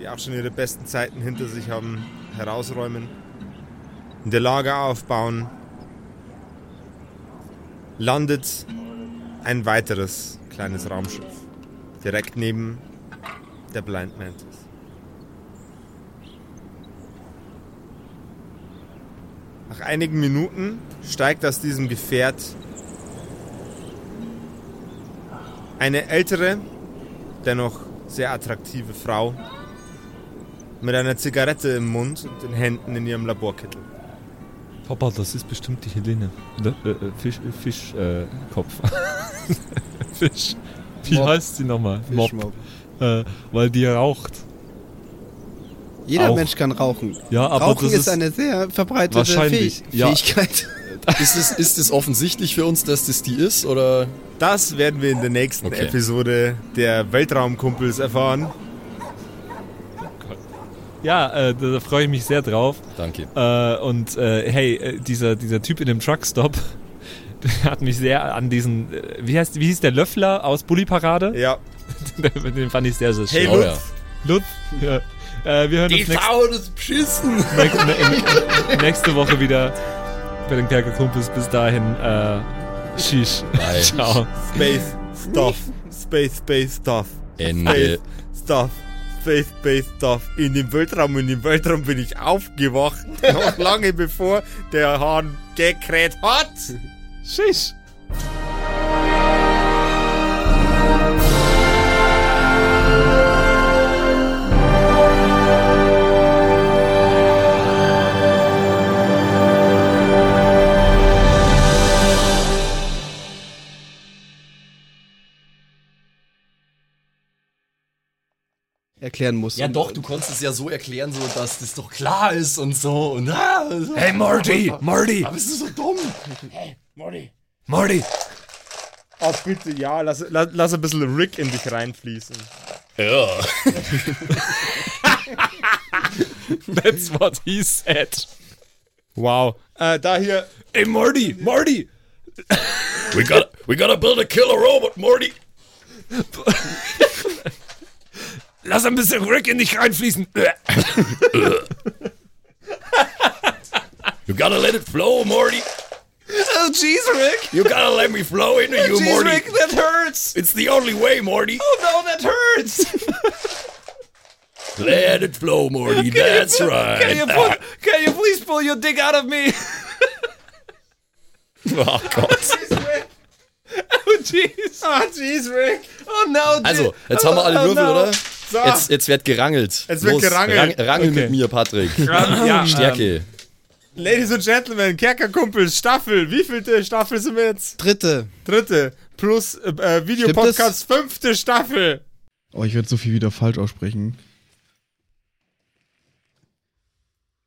die auch schon ihre besten Zeiten hinter sich haben, herausräumen, in der Lager aufbauen, landet ein weiteres kleines Raumschiff direkt neben der Blind Mantis. Nach einigen Minuten steigt aus diesem Gefährt eine ältere, dennoch sehr attraktive Frau mit einer Zigarette im Mund und den Händen in ihrem Laborkittel. Papa, das ist bestimmt die Helene. Ne? Äh, äh, Fisch, äh, Fisch, äh, Kopf. Fisch. Wie Mob. heißt sie nochmal? Mob. Fischmob. Äh, weil die raucht. Jeder Auch. Mensch kann rauchen. Ja, aber rauchen das ist, ist eine sehr verbreitete wahrscheinlich, Fähig ja. Fähigkeit. Ist es, ist es offensichtlich für uns, dass das die ist? Oder? Das werden wir in der nächsten Okay. Episode der Weltraumkumpels erfahren. Ja, äh, da, freue ich mich sehr drauf. Danke. Äh, und äh, hey, äh, dieser, dieser Typ in dem Truckstop, hat mich sehr an diesen, äh, wie heißt, wie hieß der Löffler aus Bully Parade? Ja. Den fand ich sehr, sehr schön. Hey Lutz, Lutz, ja. äh, wir hören uns nächste, Sau, das beschissen! nächste, nä- nächste Woche wieder bei den Kerkerkumpels. Bis dahin, äh, Shish. Bye. Ciao. Space Stuff, Space Space Stuff, Ende. Space Stuff, Space Space Stuff. In dem Weltraum, in dem Weltraum bin ich aufgewacht, noch lange bevor der Hahn gekräht hat. Shish. Erklären muss. Ja doch, du konntest es ja so erklären, so dass das doch klar ist und so. Und, ah, so. Hey Marty, Marty, Aber bist du so dumm? Marty. Oh, bitte, ja, lass, lass, lass ein bisschen Rick in dich reinfließen. Ja. That's what he said. Wow. Äh, da hier, Ey, Morty, Morty! We gotta, we gotta build a killer robot, Morty. Lass ein bisschen Rick in dich reinfließen. You gotta let it flow, Morty. Oh, jeez, Rick! You gotta let me flow into you, Jeez, Morty. Rick, that hurts! It's the only way, Morty. Oh no, that hurts! Let it flow, Morty. That's right. Can you, pull, can you please pull your dick out of me? Oh Gott. Oh, jeez. Ah, jeez, Rick. Oh no, Also, jetzt haben wir alle Oh, Würfel, no. oder? So. Jetzt, jetzt wird gerangelt. Jetzt wird Los, gerangelt. Rang, rangel Okay. mit mir, Patrick. Ja, Stärke. Ladies and Gentlemen, Kerkerkumpels, Staffel. Wievielte Staffel sind wir jetzt? Dritte. Dritte. Plus äh, äh, Videopodcast, fünfte Staffel. Oh, ich werde so viel wieder falsch aussprechen.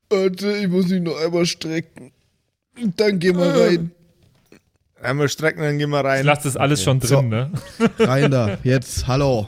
Warte, ich muss mich noch einmal strecken. Dann gehen wir rein. Einmal strecken, dann gehen wir Ich rein. lasse das alles schon drin, So. ne? Rein da. Jetzt, hallo.